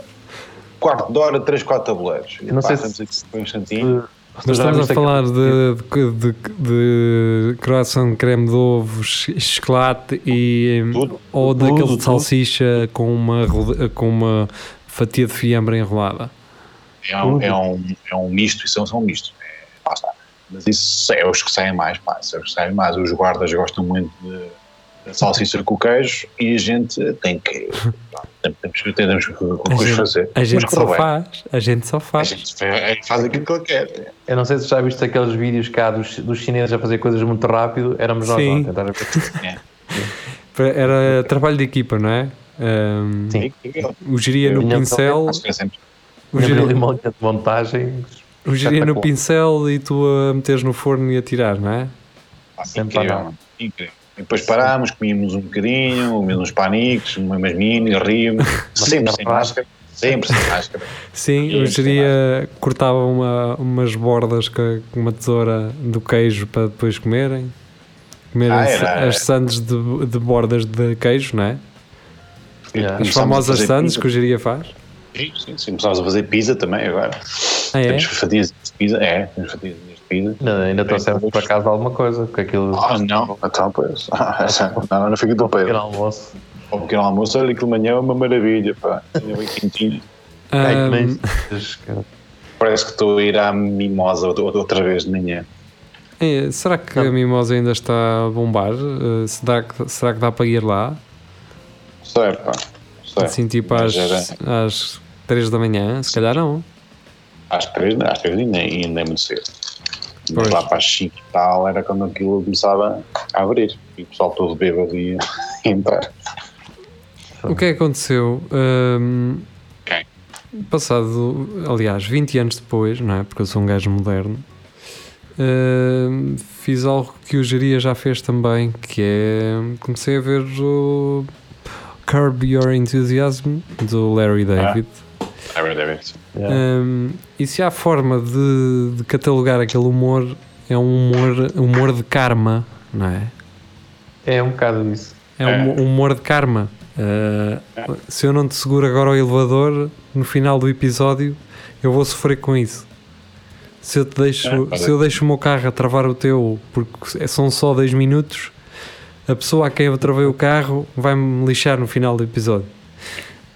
quarto de hora, 3, 4 tabuleiros. E, Eu não pá, sei se- aqui por um instantinho. Mas Já estamos a falar de, de, de, de croissant de creme de ovo, ch- chocolate e. Tudo. Ou Tudo, daquele de tudo. salsicha com uma, com uma fatia de fiambre enrolada. É um, é um, é um misto, isso é um misto. É, lá está. Mas isso é os que saem mais, pá, são os que saem mais. Os guardas gostam muito de, de salsicha com queijo e a gente tem que. temos, que- temos que fazer. a gente só bem. faz, a gente só A faz. gente faz, faz aquilo que ele quer. Eu não sei se já viste aqueles vídeos cá dos, dos chineses a fazer coisas muito rápido, éramos nós Sim. ontem. estás a ver? [laughs] Era trabalho de equipa, não é? Ahm, Sim. o geria no pincel, O uma linha de montagem. o no pincel e tu a meteres no forno e a tirar, não é? Ah, Sempre incrível, incrível. E depois parámos, comíamos um bocadinho, comíamos uns paniques, umas minis, ríamos, [laughs] sempre sem máscara, sempre sem máscara. Sim, E o este geria cortava uma, umas bordas com uma tesoura do queijo para depois comerem. Comerem Ah, era- as sandes de, de bordas de queijo, não é? Yeah. As famosas sandes que o geria faz. Sim, sim, sim, começámos a fazer pizza também agora. Ah, é? Temos fatias de pizza, é, temos fatias de pizza. Ainda, ainda trouxemos para casa alguma coisa, porque aquilo. Ah, não, então pois. [laughs] Não, não fica tão pequeno pedo. almoço. O pequeno almoço, olha, aquilo de manhã é uma maravilha, pá. Ainda bem quentinho. Se- cara. Parece que estou a ir à mimosa outra vez de manhã. é, será que a mimosa ainda está a bombar? Uh, será, que, será que dá para ir lá? Sério, pá. Assim, tipo às, às 3 da manhã? Se calhar não. Às três, às três ainda, ainda é muito cedo. Mas lá para as 5 e tal era quando aquilo começava a abrir. E o pessoal todo bêbado [laughs] ia entrar. O que é que aconteceu? Ahm, Quem? Passado, aliás, 20 anos depois, não é? Porque eu sou um gajo moderno, ahm, fiz algo que o Geria já fez também, que é comecei a ver o Curb Your Enthusiasm do Larry David. É verdade, é verdade. Yeah. Um, e se há forma de, de catalogar aquele humor, é um humor, humor de karma, não é? É um bocado isso. É um humor de karma. Uh, se eu não te seguro agora o elevador, no final do episódio, eu vou sofrer com isso. Se eu, te deixo, É, se eu deixo o meu carro a travar o teu, porque são só 2 minutos, a pessoa a quem eu travei o carro vai-me lixar no final do episódio.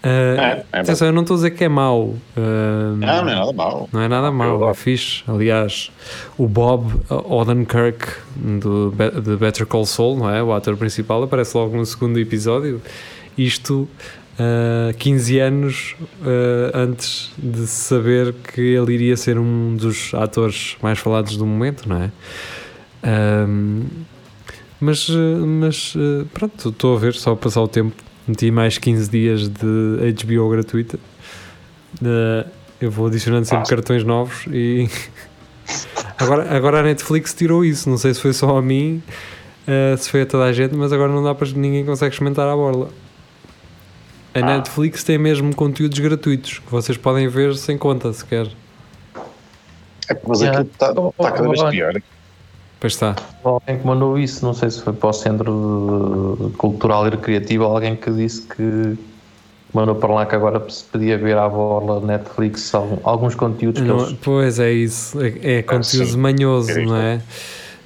Uh, É, é atenção, eu não estou a dizer que é mau. Uh, Não, não é nada mal. não é nada mau, é fixe. Aliás, o Bob Odenkirk do de Better Call Saul, não é? o ator principal, aparece logo no segundo episódio. Isto ah, 15 anos ah, antes de se saber que ele iria ser um dos atores mais falados do momento, não é? Ahm, mas, mas pronto, estou a ver, só a passar o tempo. Meti mais 15 dias de HBO gratuita. Ah, eu vou adicionando sempre Ah. cartões novos e [laughs] agora, agora a Netflix tirou isso. Não sei se foi só a mim, ah, se foi a toda a gente, mas agora não dá para ninguém consegue experimentar a borla. A Ah. Netflix tem mesmo conteúdos gratuitos que vocês podem ver sem conta sequer. É, mas Yeah. aquilo está tá cada vez pior. Pois está. Alguém que mandou isso, não sei se foi para o Centro Cultural e Recreativo, alguém que disse que mandou para lá que agora se podia ver à borla Netflix alguns conteúdos que Não- eles. pois é isso, é, é conteúdo sim. manhoso, É não é?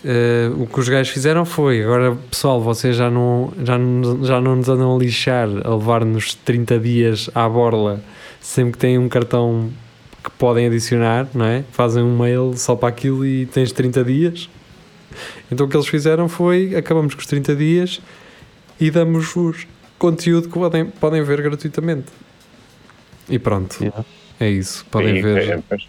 Eh, o que os gajos fizeram foi, agora pessoal, vocês já não, já, não, já não nos andam a lixar, a levar-nos 30 dias à borla, sempre que têm um cartão que podem adicionar, não é? Fazem um mail só para aquilo e tens 30 dias. Então o que eles fizeram foi, acabamos com os 30 dias e damos-vos conteúdo que podem, podem ver gratuitamente. E pronto, Yeah. é isso, podem E- ver. é, pois.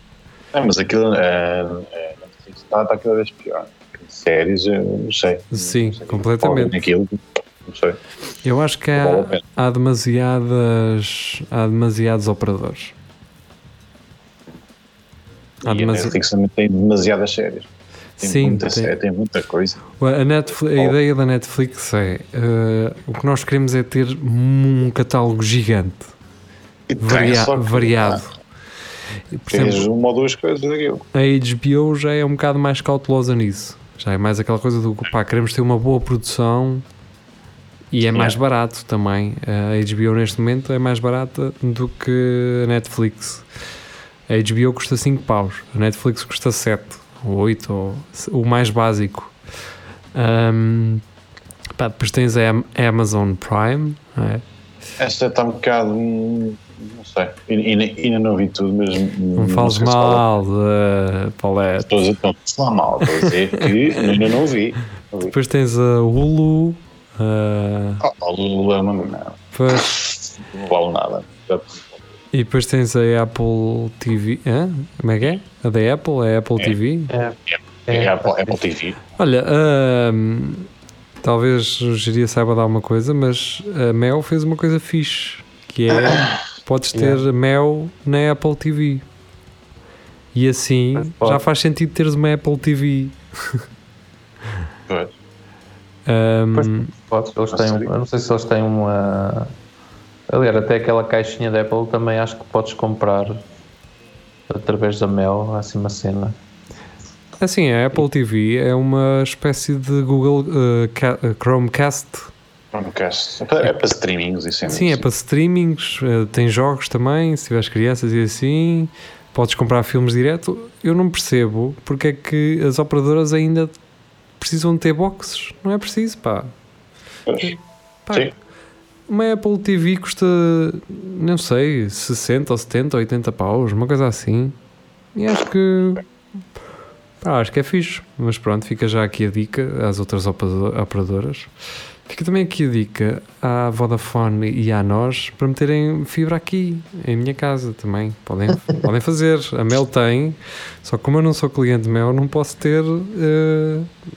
É, mas aquilo é, é, está, está cada vez pior. Séries, eu não sei. Sim, Não sei. completamente. Podem Aquilo, não sei. Eu acho que há, há demasiadas há demasiados operadores. Há E a demasi- Netflix também tem demasiadas séries. Tem Sim, muita tem. série, tem muita coisa. A, Netflix, a Oh. ideia da Netflix é eh, o que nós queremos é ter um catálogo gigante, E varia- que, variado. E, Por Tens exemplo, uma ou duas coisas daquilo. a HBO já é um bocado mais cautelosa nisso. Já é mais aquela coisa do pá, queremos ter uma boa produção e é mais barato também. A HBO neste momento é mais barata do que a Netflix. A HBO custa 5 paus, a Netflix custa 7 ou 8, ou o mais básico. Ahm, pá, depois tens a Am- Amazon Prime, não é? Esta está um bocado. hum, Não sei. Ainda, não vi tudo, mas. não fales mal de Paulette. Estou a dizer, não, falar mal. Estou a dizer que [laughs] ainda não vi. Não. Depois tens a Hulu, ah, Oh, o Lula não, não, depois não vale nada. E depois tens a Apple TV. Hã? Como é que é? A da Apple? É a Apple É. TV? É, É, Apple, Apple TV. Olha, ahm, talvez o Geria saiba dar uma coisa, mas a Mel fez uma coisa fixe, que é [coughs] podes ter Mel na Apple TV. E assim Pode. já faz sentido teres uma Apple TV. Pois. Ahm, Pois. Podes, eles têm, eu não sei se eles têm uma. Aliás, até aquela caixinha da Apple também acho que podes comprar através da Mel, assim uma cena. assim, a Apple TV é uma espécie de Google Ca- eh, Chromecast. Chromecast. É para streamings e cenas. Sim, é para streamings, eh, tem jogos também, se tiveres crianças e assim, podes comprar filmes direto. Eu não percebo porque é que as operadoras ainda precisam de ter boxes. Não é preciso, pá. Pois. Pá, Sim. Uma Apple TV custa, não sei, 60 ou 70 ou 80 paus, uma coisa assim. E acho que. Acho que é fixe. Mas pronto, fica já aqui a dica às outras operado- operadoras. Fica também aqui a dica à Vodafone e à nós para meterem fibra aqui, em minha casa também. Podem, [laughs] podem fazer. A Mel tem, só que como eu não sou cliente Mel, não posso ter.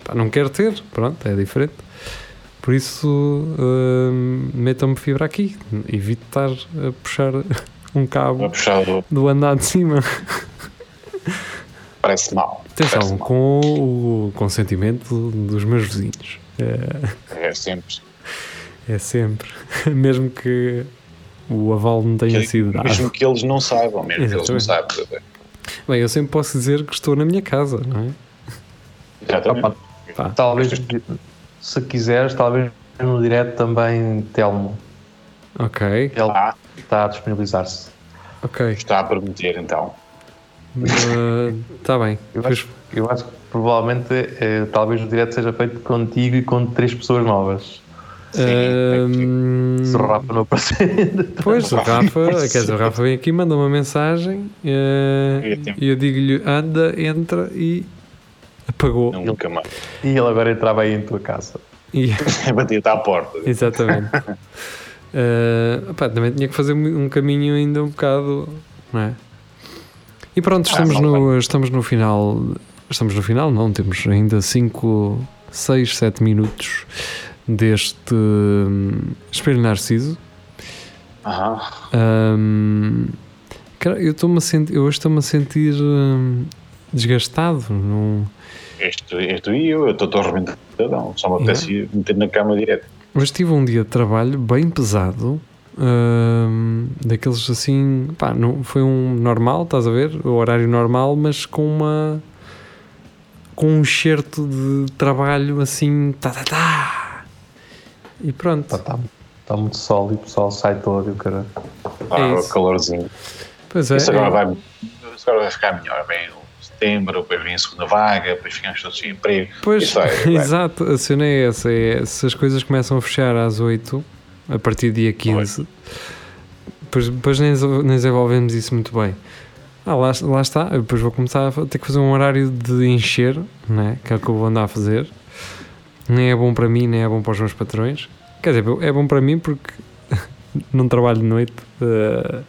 pá, não quero ter. Pronto, é diferente. Por isso, hum, metam-me fibra aqui. Evito estar a puxar [laughs] um cabo puxar do. do andar de cima. Parece mal. Atenção, Parece mal. com o consentimento dos meus vizinhos. É, É sempre. é sempre. [laughs] Mesmo que o aval não tenha sido dado. Mesmo que eles não saibam, mesmo que eles não Exatamente. saibam. Bem, eu sempre posso dizer que estou na minha casa, não é? Exatamente. Opa, Pá. Talvez, se quiseres, talvez no direto também Telmo. Ok, Ele Ah, está a disponibilizar-se. ok. está a permitir então. Está bem. Eu acho, eu acho que provavelmente eh, talvez o direto seja feito contigo e com três pessoas novas. Hum, Se o Rafa não aparecer. [laughs] Pois, o Rafa, quer dizer, o Rafa vem aqui, manda uma mensagem eh, e eu digo-lhe anda, entra e apagou. Nunca mais. E ele agora entrava aí em tua casa. E- [laughs] Batia-te à porta. exatamente. [laughs] Eh, opá, também tinha que fazer um caminho ainda um bocado, não é? E pronto, estamos, Ah, no, estamos no final. Estamos no final, não, temos ainda 5, 6, 7 minutos deste hum, Espelho Narciso. Aham. Hum, cara, eu estou-me a sentir, eu hoje estou-me a sentir hum, desgastado. Não, Este, este e eu, eu estou todo arrebentado. Só me apetece meter na cama direto. Hoje tive um dia de trabalho bem pesado. hum, daqueles assim, pá, não, foi um normal, estás a ver? O horário normal, mas com uma com um enxerto de trabalho assim, tá, tá, tá. E pronto. Está tá, tá muito sol e o pessoal sai todo, e o cara. Ah, É o calorzinho. Pois é, Isso agora é- vai, isso agora vai ficar melhor. Vem o setembro, depois vem a segunda vaga, depois ficamos todos sem emprego. Pois, [laughs] vai. exato, a cena é essa: é, se as coisas começam a fechar às 8, a partir do dia 15, depois, depois nem, nem desenvolvemos isso muito bem. Ah, lá, lá está, depois vou começar a ter que fazer um horário de encher, né? que é o que eu vou andar a fazer. Nem é bom para mim, nem é bom para os meus patrões. Quer dizer, é bom para mim porque [laughs] não trabalho de noite, eh,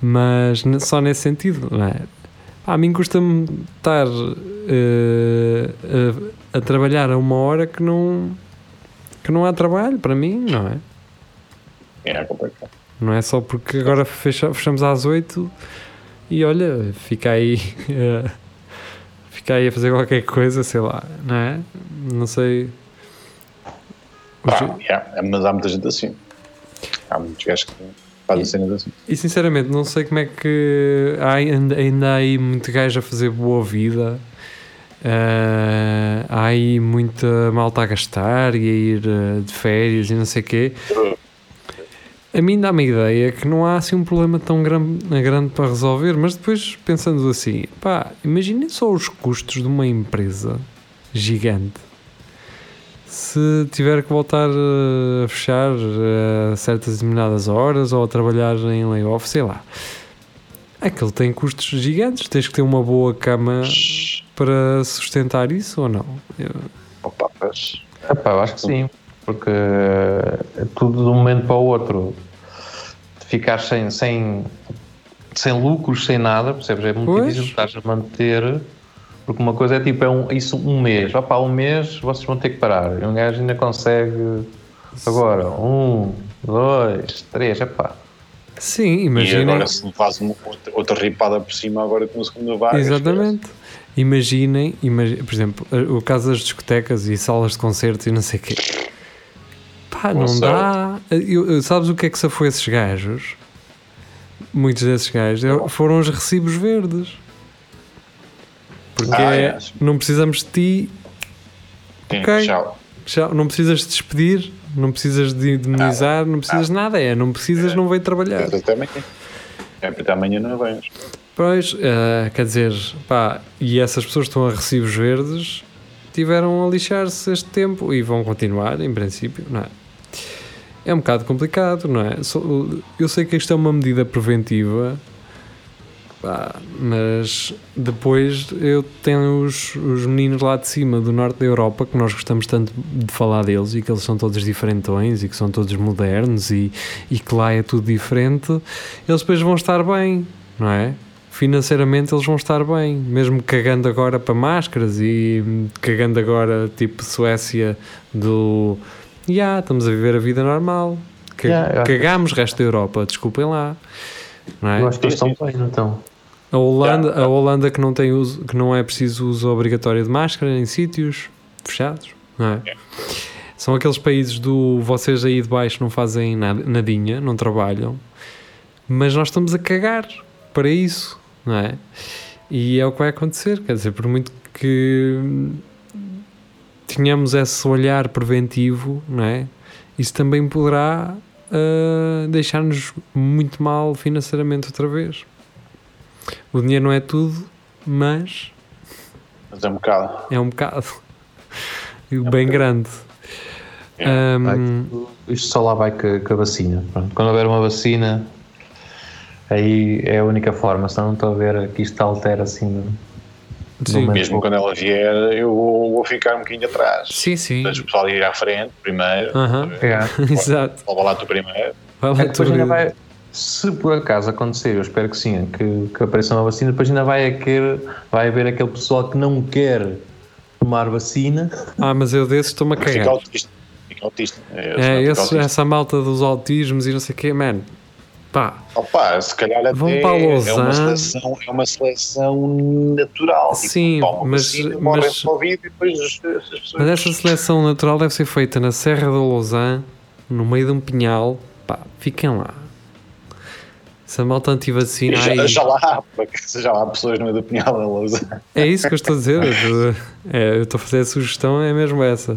mas só nesse sentido, não é? Pá, a mim custa-me estar eh, a, a trabalhar a uma hora que não, que não há trabalho para mim, não é? É complicado. Não é só porque agora fecha- fechamos às 8 e olha, fica aí, eh, fica aí a fazer qualquer coisa, sei lá, não é? Não sei. Os- Pá, yeah, mas há muita gente assim. Há muitos gajos que cenas assim. E sinceramente, não sei como é que há, ainda, há aí muito gajo a fazer boa vida. Ah, há aí muita malta a gastar e a ir ah, de férias e não sei o quê. A mim dá-me a ideia que não há assim um problema tão grande, grande para resolver, mas depois pensando assim, pá, imaginem só os custos de uma empresa gigante se tiver que voltar eh, a fechar eh, a certas determinadas horas ou a trabalhar em layoff, sei lá. Aquilo tem custos gigantes, tens que ter uma boa cama para sustentar isso ou não? Eu- Opa, mas, Epá, eu acho que sim, porque é tudo de um momento para o outro. Ficar sem, sem, sem lucros, sem nada, percebes? É muito Pois. difícil estar a manter Porque uma coisa é tipo, é um, isso um mês. Opá, um mês vocês vão ter que parar. E um gajo ainda consegue. Agora, um, dois, três, epá. Sim, E imaginem. agora se me faz uma, outra, outra ripada por cima agora com a segunda vaga. Exatamente. Imaginem, imagi- por exemplo, o caso das discotecas e salas de concertos e não sei o quê. Pá, não dá. Eu- eu- sabes o que é que se foi esses gajos? Muitos desses gajos é- foram os recibos verdes. Porque Ah, é, é. não precisamos de ti, Sim, Ok. tchau. já, não precisas de despedir, não precisas de indemnizar, não precisas de nada. É, não precisas, não veio trabalhar. Até amanhã. É até amanhã não vens. Pois, eh, quer dizer, pá, e essas pessoas que estão a recibos verdes tiveram a lixar-se este tempo e vão continuar, em princípio, não é? É um bocado complicado, não é? Eu sei que isto é uma medida preventiva, pá, mas depois eu tenho os, os meninos lá de cima do norte da Europa que nós gostamos tanto de falar deles e que eles são todos diferentões e que são todos modernos e, e que lá é tudo diferente, eles depois vão estar bem, não é? Financeiramente eles vão estar bem, mesmo cagando agora para máscaras e cagando agora tipo Suécia do já estamos a viver a vida normal. Ca- Yeah, eu acho que- Cagámos resto da Europa, desculpem lá. Não é? Eu acho que eles estão bem, não estão? A Holanda, a Holanda que não tem uso, que não é preciso uso obrigatório de máscara em sítios fechados, não é? São aqueles países do vocês aí de baixo não fazem nada, nadinha, não trabalham, mas nós estamos a cagar para isso, não é? E é o que vai acontecer, quer dizer, por muito que tenhamos esse olhar preventivo, não é? Isso também poderá ah, deixar-nos muito mal financeiramente outra vez. O dinheiro não é tudo, mas Mas é um bocado. é um bocado. [laughs] E bem grande. É. Ahm, Isto só lá vai com, com a vacina. Pronto, Quando houver uma vacina, aí é a única forma, senão não estou a ver que isto altera assim. No- sim, Mesmo quando ela vier, eu vou, vou ficar um bocadinho atrás. sim, sim. Deixa o pessoal ir à frente primeiro. Aham. É. [laughs] Exato. Vou lá tu primeiro. Vai lá É tu- ainda vai, se por acaso acontecer, eu espero que sim, que, que apareça uma vacina, depois ainda vai, haver, vai haver aquele pessoal que não quer tomar vacina. Ah, mas eu desses estou-me a Fica cagar. autista. Fica autista. É, É, fica esse- autista. essa malta dos autismos e não sei o quê, man. Pá, Opa, se calhar até Vão para é, Lausanne. uma seleção, é uma seleção natural. Tipo, Sim, toma mas- vacina, mas- e depois as, as pessoas. mas essa seleção natural deve ser feita na Serra da Lausanne, no meio de um pinhal. Pá, fiquem lá. Se a malta antivacina. já, ai- já lá já lá há pessoas no meio do pinhal da Lausanne. É isso que eu estou a dizer. [laughs] É, eu estou a fazer a sugestão, é mesmo essa.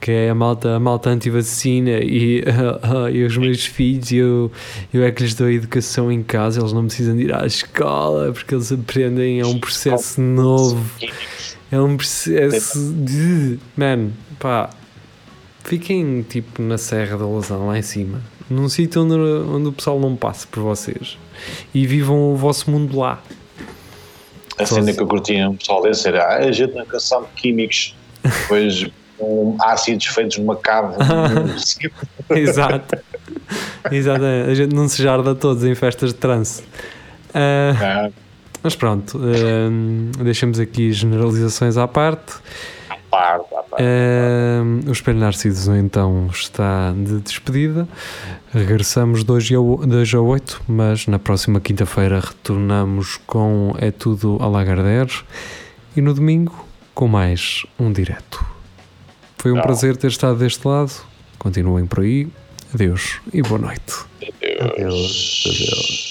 Que é a malta, a malta antivacina e, [laughs] e os meus filhos, eu, eu é que lhes dou a educação em casa, eles não precisam de ir à escola porque eles aprendem, é um processo novo, é um processo de. Man, pá, fiquem tipo na Serra da Lousão, lá em cima, num sítio onde, onde o pessoal não passe por vocês e vivam o vosso mundo lá. A cena que eu curtia um pessoal desse era ah, a gente na canção de químicos, [laughs] depois com ácidos feitos numa cave. [laughs] Exato. Exatamente. A gente não se jarda todos em festas de trance. Ah, mas pronto, ah, deixamos aqui generalizações à parte. pá, pá, pá. Ah, o Espelho Narcisos então está de despedida. Regressamos de hoje a 8, mas na próxima quinta-feira retornamos com É Tudo a Lagardère e no domingo com mais um direto. Foi um Não. prazer ter estado deste lado. Continuem por aí. Adeus e boa noite. Deus. Adeus. Adeus.